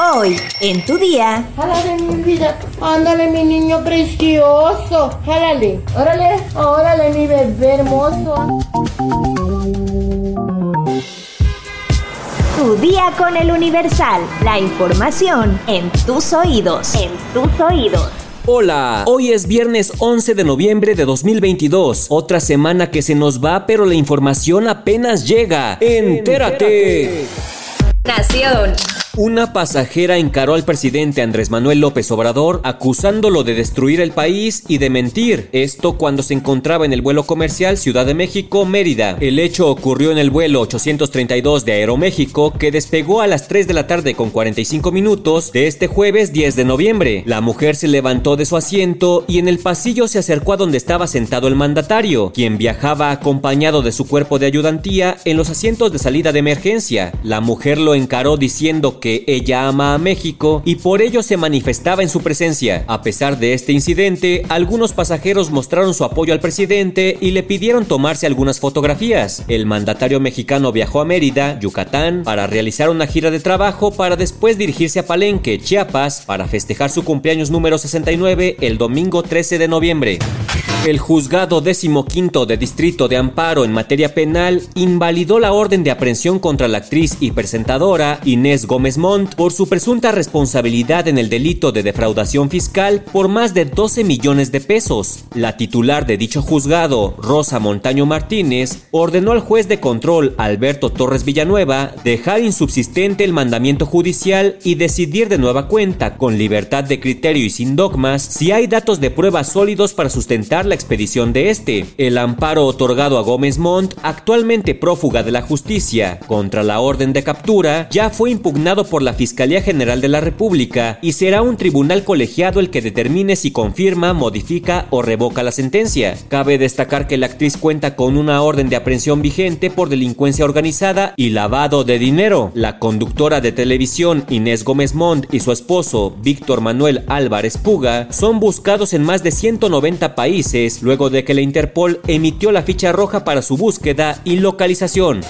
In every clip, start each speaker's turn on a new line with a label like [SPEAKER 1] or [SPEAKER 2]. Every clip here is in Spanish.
[SPEAKER 1] Hoy, en tu día.
[SPEAKER 2] Jálale, mi vida. Ándale, mi niño precioso. Jálale. Órale, órale, mi bebé hermoso.
[SPEAKER 1] Tu día con el Universal. La información en tus oídos. En tus oídos.
[SPEAKER 3] Hola, hoy es viernes 11 de noviembre de 2022, otra semana que se nos va pero la información apenas llega. Entérate.
[SPEAKER 1] Nación.
[SPEAKER 3] Una pasajera encaró al presidente Andrés Manuel López Obrador acusándolo de destruir el país y de mentir. Esto cuando se encontraba en el vuelo comercial Ciudad de México Mérida. El hecho ocurrió en el vuelo 832 de Aeroméxico que despegó a las 3 de la tarde con 45 minutos de este jueves 10 de noviembre. La mujer se levantó de su asiento y en el pasillo se acercó a donde estaba sentado el mandatario, quien viajaba acompañado de su cuerpo de ayudantía en los asientos de salida de emergencia. La mujer lo encaró diciendo que ella ama a México y por ello se manifestaba en su presencia. A pesar de este incidente, algunos pasajeros mostraron su apoyo al presidente y le pidieron tomarse algunas fotografías. El mandatario mexicano viajó a Mérida, Yucatán, para realizar una gira de trabajo para después dirigirse a Palenque, Chiapas, para festejar su cumpleaños número 69 el domingo 13 de noviembre. El juzgado decimoquinto de Distrito de Amparo en materia penal invalidó la orden de aprehensión contra la actriz y presentadora Inés Gómez Montt por su presunta responsabilidad en el delito de defraudación fiscal por más de 12 millones de pesos. La titular de dicho juzgado, Rosa Montaño Martínez, ordenó al juez de control Alberto Torres Villanueva dejar insubsistente el mandamiento judicial y decidir de nueva cuenta, con libertad de criterio y sin dogmas, si hay datos de prueba sólidos para sustentar la expedición de este. El amparo otorgado a Gómez Montt, actualmente prófuga de la justicia, contra la orden de captura, ya fue impugnado por la Fiscalía General de la República y será un tribunal colegiado el que determine si confirma, modifica o revoca la sentencia. Cabe destacar que la actriz cuenta con una orden de aprehensión vigente por delincuencia organizada y lavado de dinero. La conductora de televisión Inés Gómez Montt y su esposo Víctor Manuel Álvarez Puga son buscados en más de 190 países luego de que la Interpol emitió la ficha roja para su búsqueda y localización.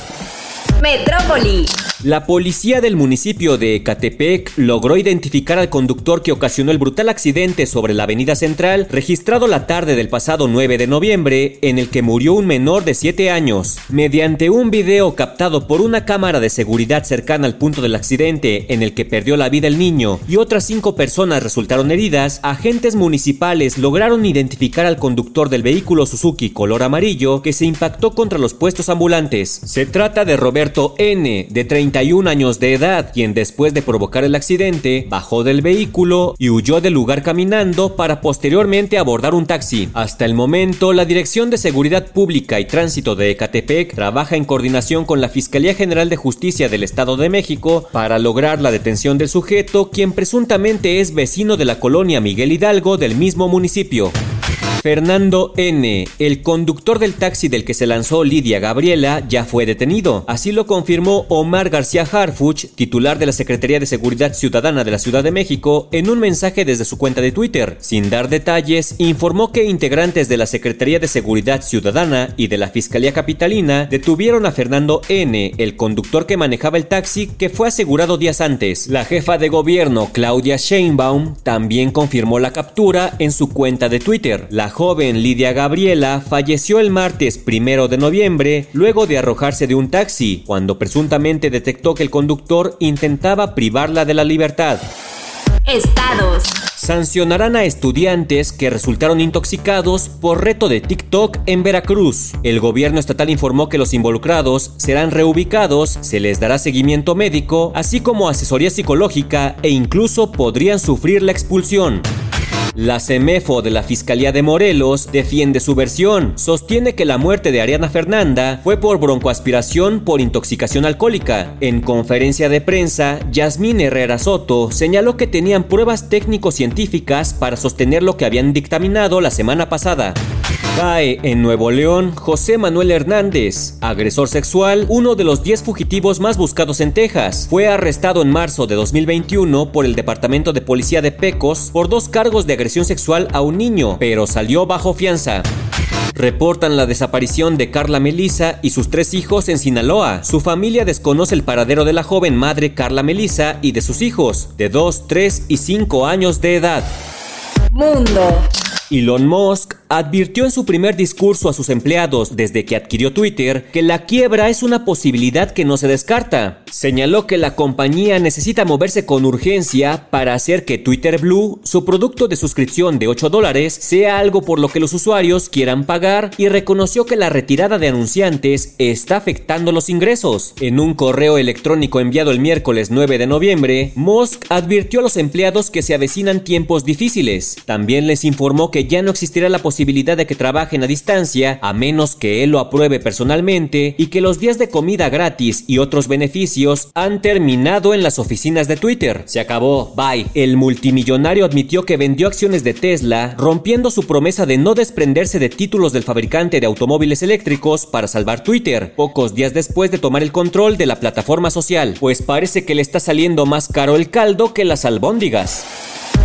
[SPEAKER 1] Metrópoli.
[SPEAKER 3] La policía del municipio de Ecatepec logró identificar al conductor que ocasionó el brutal accidente sobre la avenida central, registrado la tarde del pasado 9 de noviembre, en el que murió un menor de 7 años. Mediante un video captado por una cámara de seguridad cercana al punto del accidente, en el que perdió la vida el niño y otras 5 personas resultaron heridas, agentes municipales lograron identificar al conductor del vehículo Suzuki color amarillo que se impactó contra los puestos ambulantes. Se trata de Roberto N., de 30 31 años de edad, quien después de provocar el accidente bajó del vehículo y huyó del lugar caminando para posteriormente abordar un taxi. Hasta el momento, la Dirección de Seguridad Pública y Tránsito de Ecatepec trabaja en coordinación con la Fiscalía General de Justicia del Estado de México para lograr la detención del sujeto, quien presuntamente es vecino de la colonia Miguel Hidalgo del mismo municipio. Fernando N., el conductor del taxi del que se lanzó Lidia Gabriela, ya fue detenido. Así lo confirmó Omar García Harfuch, titular de la Secretaría de Seguridad Ciudadana de la Ciudad de México, en un mensaje desde su cuenta de Twitter. Sin dar detalles, informó que integrantes de la Secretaría de Seguridad Ciudadana y de la Fiscalía Capitalina detuvieron a Fernando N., el conductor que manejaba el taxi que fue asegurado días antes. La jefa de gobierno, Claudia Sheinbaum, también confirmó la captura en su cuenta de Twitter. La la joven Lidia Gabriela falleció el martes primero de noviembre luego de arrojarse de un taxi cuando presuntamente detectó que el conductor intentaba privarla de la libertad.
[SPEAKER 1] Estados.
[SPEAKER 3] Sancionarán a estudiantes que resultaron intoxicados por reto de TikTok en Veracruz. El gobierno estatal informó que los involucrados serán reubicados, se les dará seguimiento médico, así como asesoría psicológica e incluso podrían sufrir la expulsión. La CEMEFO de la Fiscalía de Morelos defiende su versión. Sostiene que la muerte de Ariana Fernanda fue por broncoaspiración por intoxicación alcohólica. En conferencia de prensa, Yasmín Herrera Soto señaló que tenían pruebas técnico-científicas para sostener lo que habían dictaminado la semana pasada. Cae en Nuevo León José Manuel Hernández, agresor sexual, uno de los 10 fugitivos más buscados en Texas. Fue arrestado en marzo de 2021 por el Departamento de Policía de Pecos por dos cargos de agresión sexual a un niño, pero salió bajo fianza. reportan la desaparición de Carla Melisa y sus tres hijos en Sinaloa. Su familia desconoce el paradero de la joven madre Carla Melisa y de sus hijos, de 2, 3 y 5 años de edad.
[SPEAKER 1] Mundo.
[SPEAKER 3] Elon Musk advirtió en su primer discurso a sus empleados desde que adquirió Twitter que la quiebra es una posibilidad que no se descarta. Señaló que la compañía necesita moverse con urgencia para hacer que Twitter Blue, su producto de suscripción de 8 dólares, sea algo por lo que los usuarios quieran pagar y reconoció que la retirada de anunciantes está afectando los ingresos. En un correo electrónico enviado el miércoles 9 de noviembre, Musk advirtió a los empleados que se avecinan tiempos difíciles. También les informó que ya no existirá la posibilidad posibilidad de que trabajen a distancia a menos que él lo apruebe personalmente y que los días de comida gratis y otros beneficios han terminado en las oficinas de Twitter. Se acabó, bye. El multimillonario admitió que vendió acciones de Tesla, rompiendo su promesa de no desprenderse de títulos del fabricante de automóviles eléctricos para salvar Twitter, pocos días después de tomar el control de la plataforma social, pues parece que le está saliendo más caro el caldo que las albóndigas.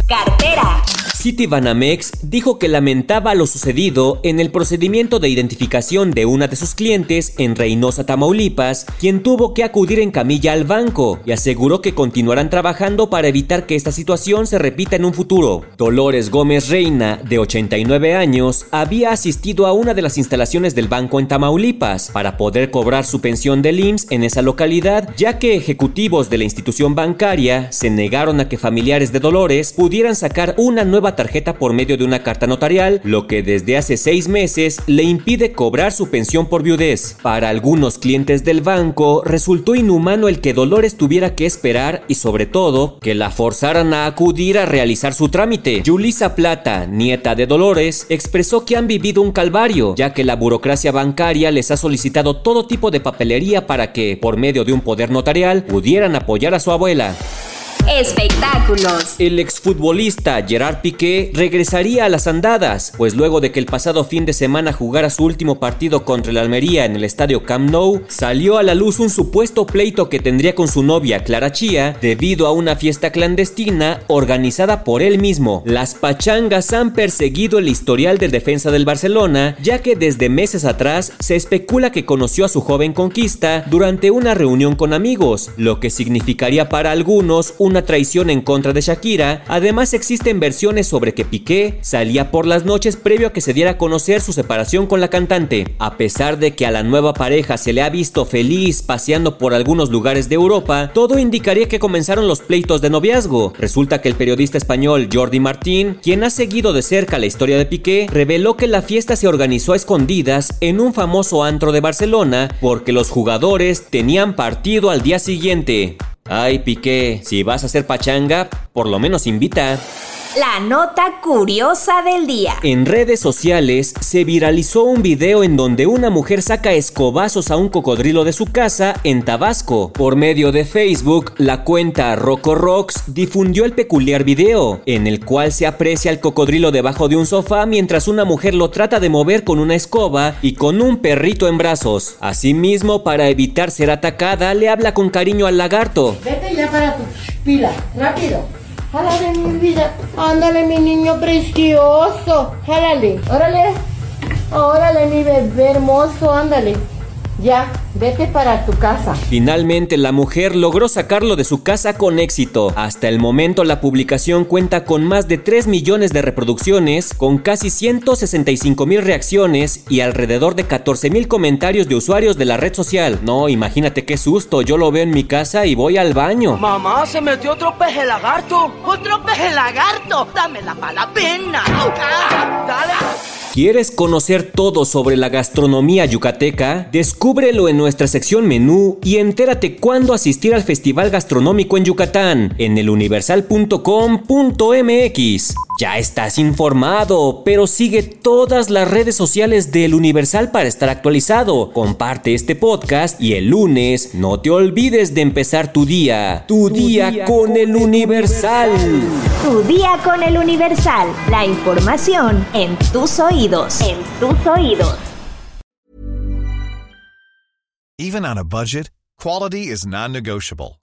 [SPEAKER 1] Cartera.
[SPEAKER 3] Citibanamex dijo que lamentaba lo sucedido en el procedimiento de identificación de una de sus clientes en Reynosa, Tamaulipas, quien tuvo que acudir en camilla al banco y aseguró que continuarán trabajando para evitar que esta situación se repita en un futuro. Dolores Gómez Reina, de 89 años, había asistido a una de las instalaciones del banco en Tamaulipas para poder cobrar su pensión del IMSS en esa localidad, ya que ejecutivos de la institución bancaria se negaron a que familiares de Dolores pudieran sacar una nueva tarjeta por medio de una carta notarial, lo que desde hace seis meses le impide cobrar su pensión por viudez. Para algunos clientes del banco resultó inhumano el que Dolores tuviera que esperar y sobre todo que la forzaran a acudir a realizar su trámite. Yulisa Plata, nieta de Dolores, expresó que han vivido un calvario, ya que la burocracia bancaria les ha solicitado todo tipo de papelería para que, por medio de un poder notarial, pudieran apoyar a su abuela.
[SPEAKER 1] Espectáculos.
[SPEAKER 3] El exfutbolista Gerard Piqué regresaría a las andadas, pues luego de que el pasado fin de semana jugara su último partido contra el Almería en el estadio Camp Nou, salió a la luz un supuesto pleito que tendría con su novia Clara Chía debido a una fiesta clandestina organizada por él mismo. Las pachangas han perseguido el historial del defensa del Barcelona, ya que desde meses atrás se especula que conoció a su joven conquista durante una reunión con amigos, lo que significaría para algunos un una traición en contra de Shakira. Además existen versiones sobre que Piqué salía por las noches previo a que se diera a conocer su separación con la cantante. A pesar de que a la nueva pareja se le ha visto feliz paseando por algunos lugares de Europa, todo indicaría que comenzaron los pleitos de noviazgo. Resulta que el periodista español Jordi Martín, quien ha seguido de cerca la historia de Piqué, reveló que la fiesta se organizó a escondidas en un famoso antro de Barcelona porque los jugadores tenían partido al día siguiente. Ay, Piqué, si vas a hacer pachanga, por lo menos invita.
[SPEAKER 1] La nota curiosa del día.
[SPEAKER 3] En redes sociales se viralizó un video en donde una mujer saca escobazos a un cocodrilo de su casa en Tabasco. Por medio de Facebook, la cuenta Rocco Rocks difundió el peculiar video, en el cual se aprecia al cocodrilo debajo de un sofá mientras una mujer lo trata de mover con una escoba y con un perrito en brazos. Asimismo, para evitar ser atacada, le habla con cariño al lagarto.
[SPEAKER 2] Vete ya para tu pila, rápido. Jálale, mi vida. Ándale, mi niño precioso. Jálale. Órale. Órale, mi bebé hermoso. Ándale. Ya, vete para tu casa.
[SPEAKER 3] Finalmente la mujer logró sacarlo de su casa con éxito. Hasta el momento la publicación cuenta con más de 3 millones de reproducciones, con casi 165 mil reacciones y alrededor de 14 mil comentarios de usuarios de la red social. No, imagínate qué susto, yo lo veo en mi casa y voy al baño.
[SPEAKER 4] Mamá, se metió otro peje lagarto. Otro peje lagarto. Dámela para la pena. Ah, dale.
[SPEAKER 3] ¿Quieres conocer todo sobre la gastronomía yucateca? Descúbrelo en nuestra sección menú y entérate cuándo asistir al Festival Gastronómico en Yucatán en eluniversal.com.mx. Ya estás informado, pero sigue todas las redes sociales del Universal para estar actualizado. Comparte este podcast y el lunes no te olvides de empezar tu día. Tu, día, con, el Universal.
[SPEAKER 1] Tu día con el Universal. La información en tus oídos. En tus oídos.
[SPEAKER 5] Even on a budget, quality is non-negotiable.